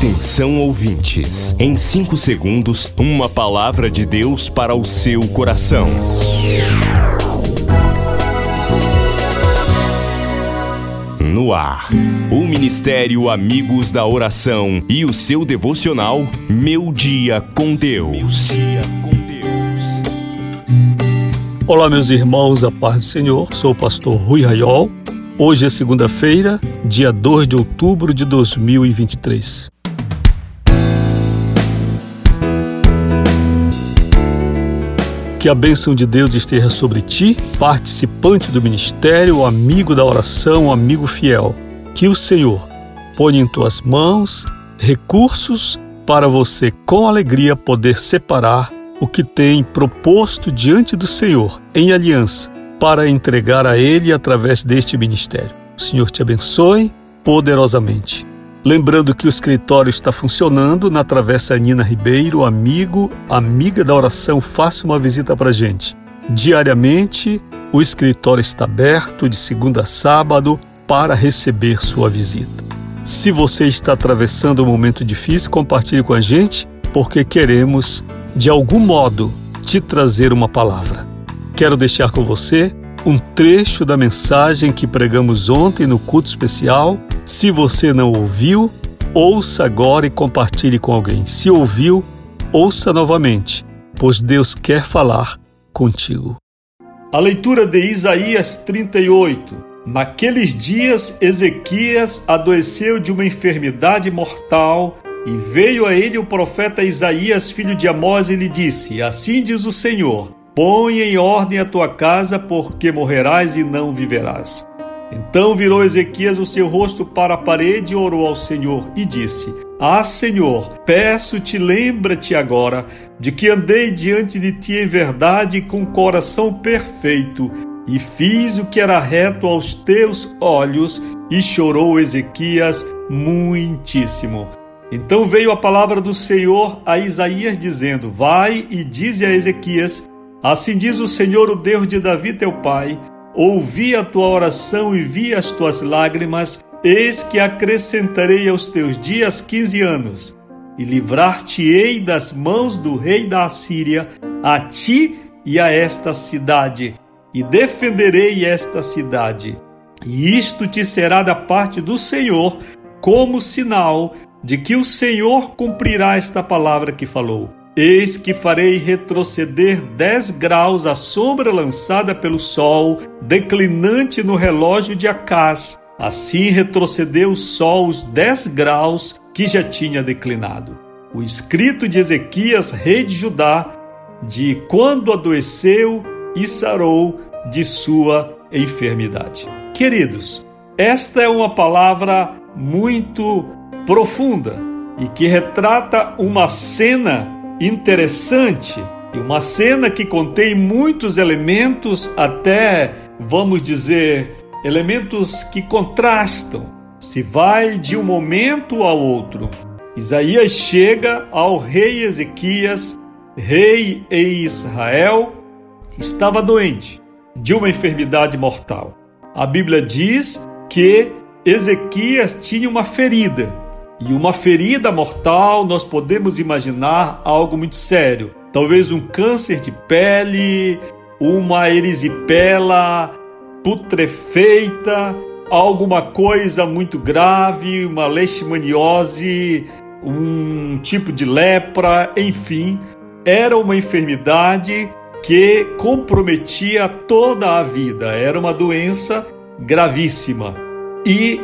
Atenção ouvintes, em 5 segundos, uma palavra de Deus para o seu coração. No ar, o Ministério Amigos da Oração e o seu devocional Meu Dia com Deus. Olá, meus irmãos, a paz do Senhor. Sou o pastor Rui Raiol. Hoje é segunda-feira, dia 2 de outubro de 2023. Que a bênção de Deus esteja sobre ti, participante do ministério, amigo da oração, amigo fiel. Que o Senhor ponha em tuas mãos recursos para você, com alegria, poder separar o que tem proposto diante do Senhor em aliança para entregar a Ele através deste ministério. O Senhor te abençoe poderosamente. Lembrando que o escritório está funcionando na Travessa Nina Ribeiro, amigo, amiga da oração, faça uma visita para gente. Diariamente, o escritório está aberto de segunda a sábado para receber sua visita. Se você está atravessando um momento difícil, compartilhe com a gente, porque queremos, de algum modo, te trazer uma palavra. Quero deixar com você um trecho da mensagem que pregamos ontem no culto especial. Se você não ouviu, ouça agora e compartilhe com alguém. Se ouviu, ouça novamente, pois Deus quer falar contigo. A leitura de Isaías 38. Naqueles dias, Ezequias adoeceu de uma enfermidade mortal e veio a ele o profeta Isaías, filho de Amós, e lhe disse: Assim diz o Senhor Põe em ordem a tua casa, porque morrerás e não viverás. Então virou Ezequias o seu rosto para a parede e orou ao Senhor e disse: Ah, Senhor, peço-te, lembra-te agora de que andei diante de ti em verdade com coração perfeito, e fiz o que era reto aos teus olhos. E chorou Ezequias muitíssimo. Então veio a palavra do Senhor a Isaías, dizendo: Vai e dize a Ezequias Assim diz o Senhor, o Deus de Davi, teu pai: Ouvi a tua oração e vi as tuas lágrimas, eis que acrescentarei aos teus dias quinze anos, e livrar-te-ei das mãos do rei da Assíria, a ti e a esta cidade, e defenderei esta cidade. E isto te será da parte do Senhor, como sinal de que o Senhor cumprirá esta palavra que falou. Eis que farei retroceder dez graus a sombra lançada pelo sol, declinante no relógio de Acás. Assim retrocedeu o sol os dez graus que já tinha declinado. O escrito de Ezequias, rei de Judá, de quando adoeceu e sarou de sua enfermidade. Queridos, esta é uma palavra muito profunda e que retrata uma cena interessante e uma cena que contém muitos elementos, até vamos dizer, elementos que contrastam. Se vai de um momento ao outro. Isaías chega ao rei Ezequias, rei em Israel, estava doente de uma enfermidade mortal. A Bíblia diz que Ezequias tinha uma ferida e uma ferida mortal, nós podemos imaginar algo muito sério. Talvez um câncer de pele, uma erisipela putrefeita, alguma coisa muito grave, uma leishmaniose, um tipo de lepra, enfim, era uma enfermidade que comprometia toda a vida, era uma doença gravíssima. E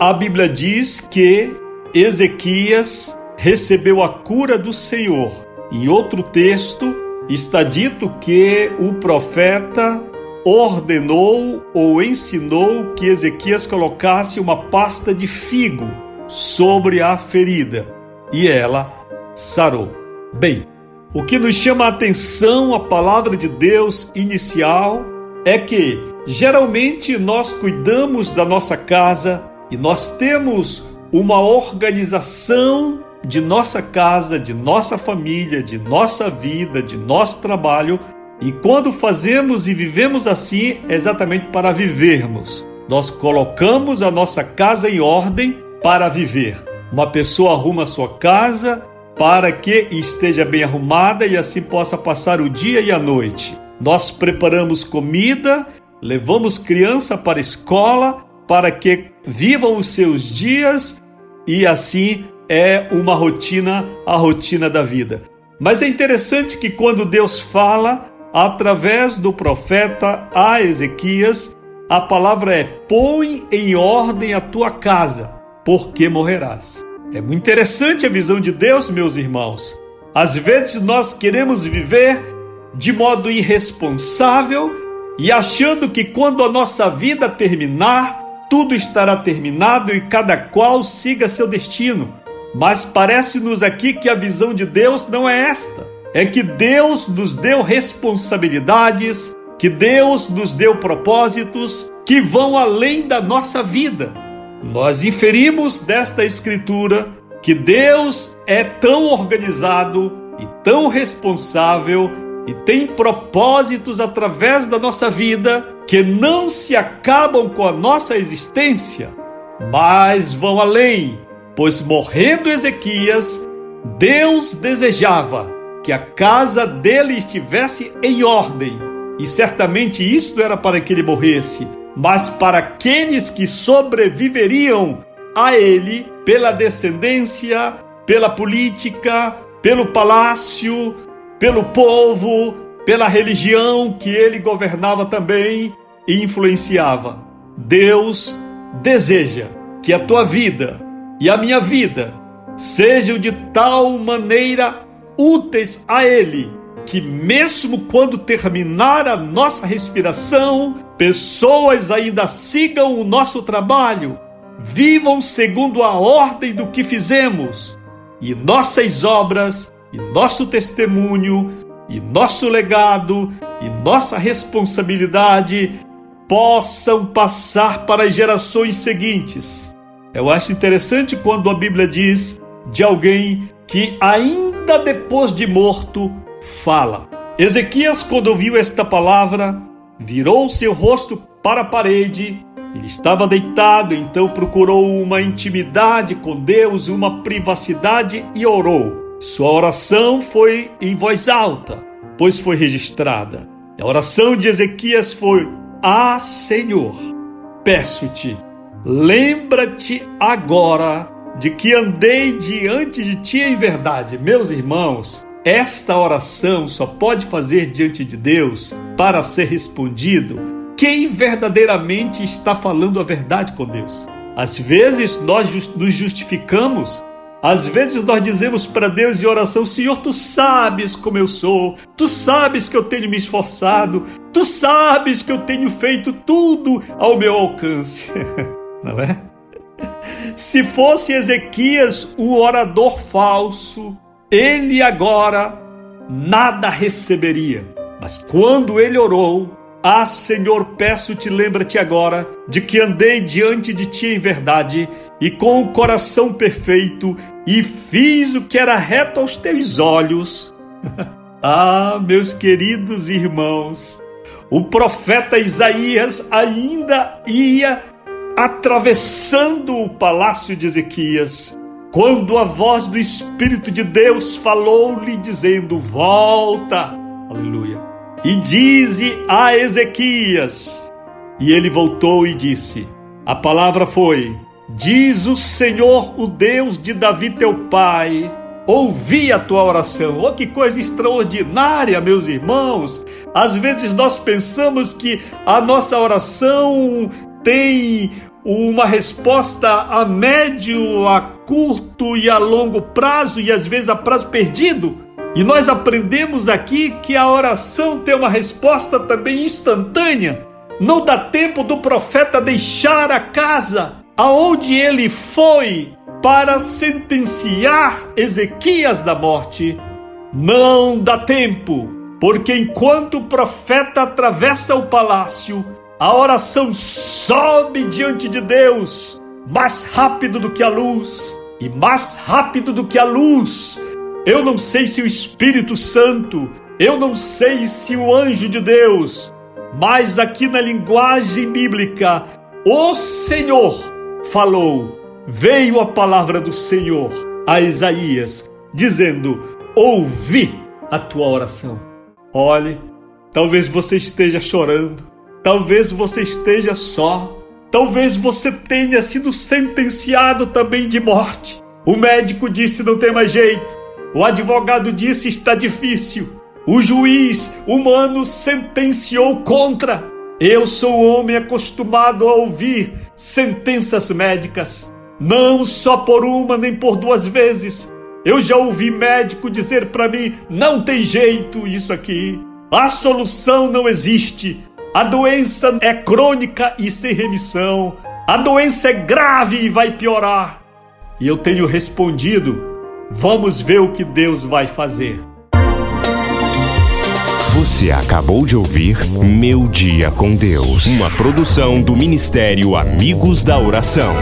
a Bíblia diz que Ezequias recebeu a cura do Senhor. Em outro texto está dito que o profeta ordenou ou ensinou que Ezequias colocasse uma pasta de figo sobre a ferida e ela sarou. Bem, o que nos chama a atenção a palavra de Deus inicial é que geralmente nós cuidamos da nossa casa e nós temos uma organização de nossa casa, de nossa família, de nossa vida, de nosso trabalho. E quando fazemos e vivemos assim, é exatamente para vivermos. Nós colocamos a nossa casa em ordem para viver. Uma pessoa arruma a sua casa para que esteja bem arrumada e assim possa passar o dia e a noite. Nós preparamos comida, levamos criança para a escola para que vivam os seus dias e assim é uma rotina, a rotina da vida. Mas é interessante que quando Deus fala através do profeta a Ezequias, a palavra é: põe em ordem a tua casa, porque morrerás. É muito interessante a visão de Deus, meus irmãos. Às vezes nós queremos viver de modo irresponsável e achando que quando a nossa vida terminar, tudo estará terminado e cada qual siga seu destino. Mas parece-nos aqui que a visão de Deus não é esta. É que Deus nos deu responsabilidades, que Deus nos deu propósitos que vão além da nossa vida. Nós inferimos desta escritura que Deus é tão organizado e tão responsável e tem propósitos através da nossa vida que não se acabam com a nossa existência, mas vão além, pois morrendo Ezequias, Deus desejava que a casa dele estivesse em ordem, e certamente isso era para que ele morresse, mas para aqueles que sobreviveriam a ele pela descendência, pela política, pelo palácio, pelo povo, pela religião que ele governava também e influenciava. Deus deseja que a tua vida e a minha vida sejam de tal maneira úteis a Ele que, mesmo quando terminar a nossa respiração, pessoas ainda sigam o nosso trabalho, vivam segundo a ordem do que fizemos, e nossas obras, e nosso testemunho, e nosso legado, e nossa responsabilidade possam passar para as gerações seguintes. Eu acho interessante quando a Bíblia diz de alguém que, ainda depois de morto, fala. Ezequias, quando ouviu esta palavra, virou seu rosto para a parede. Ele estava deitado, então procurou uma intimidade com Deus, uma privacidade e orou. Sua oração foi em voz alta, pois foi registrada. A oração de Ezequias foi: Ah, Senhor, peço-te, lembra-te agora de que andei diante de ti em verdade. Meus irmãos, esta oração só pode fazer diante de Deus para ser respondido quem verdadeiramente está falando a verdade com Deus. Às vezes nós nos justificamos, às vezes nós dizemos para Deus em oração: Senhor, tu sabes como eu sou, tu sabes que eu tenho me esforçado, tu sabes que eu tenho feito tudo ao meu alcance. Não é? Se fosse Ezequias o orador falso, ele agora nada receberia. Mas quando ele orou, ah, Senhor, peço-te, lembra-te agora de que andei diante de ti em verdade e com o coração perfeito e fiz o que era reto aos teus olhos. ah, meus queridos irmãos, o profeta Isaías ainda ia atravessando o palácio de Ezequias quando a voz do Espírito de Deus falou-lhe, dizendo: Volta, aleluia, e dize a Ezequias. E ele voltou e disse: A palavra foi: Diz o Senhor, o Deus de Davi teu pai, ouvi a tua oração. Oh, que coisa extraordinária, meus irmãos! Às vezes nós pensamos que a nossa oração tem uma resposta a médio, a curto e a longo prazo e às vezes a prazo perdido. E nós aprendemos aqui que a oração tem uma resposta também instantânea. Não dá tempo do profeta deixar a casa aonde ele foi para sentenciar Ezequias da morte. Não dá tempo, porque enquanto o profeta atravessa o palácio, a oração sobe diante de Deus mais rápido do que a luz e mais rápido do que a luz. Eu não sei se o Espírito Santo, eu não sei se o anjo de Deus, mas aqui na linguagem bíblica, o Senhor falou: veio a palavra do Senhor a Isaías, dizendo: Ouvi a tua oração. Olhe, talvez você esteja chorando, talvez você esteja só, talvez você tenha sido sentenciado também de morte. O médico disse: não tem mais jeito. O advogado disse: está difícil. O juiz humano sentenciou contra. Eu sou homem acostumado a ouvir sentenças médicas, não só por uma nem por duas vezes. Eu já ouvi médico dizer para mim: não tem jeito isso aqui, a solução não existe, a doença é crônica e sem remissão, a doença é grave e vai piorar. E eu tenho respondido: vamos ver o que Deus vai fazer. Você acabou de ouvir Meu Dia com Deus, uma produção do Ministério Amigos da Oração.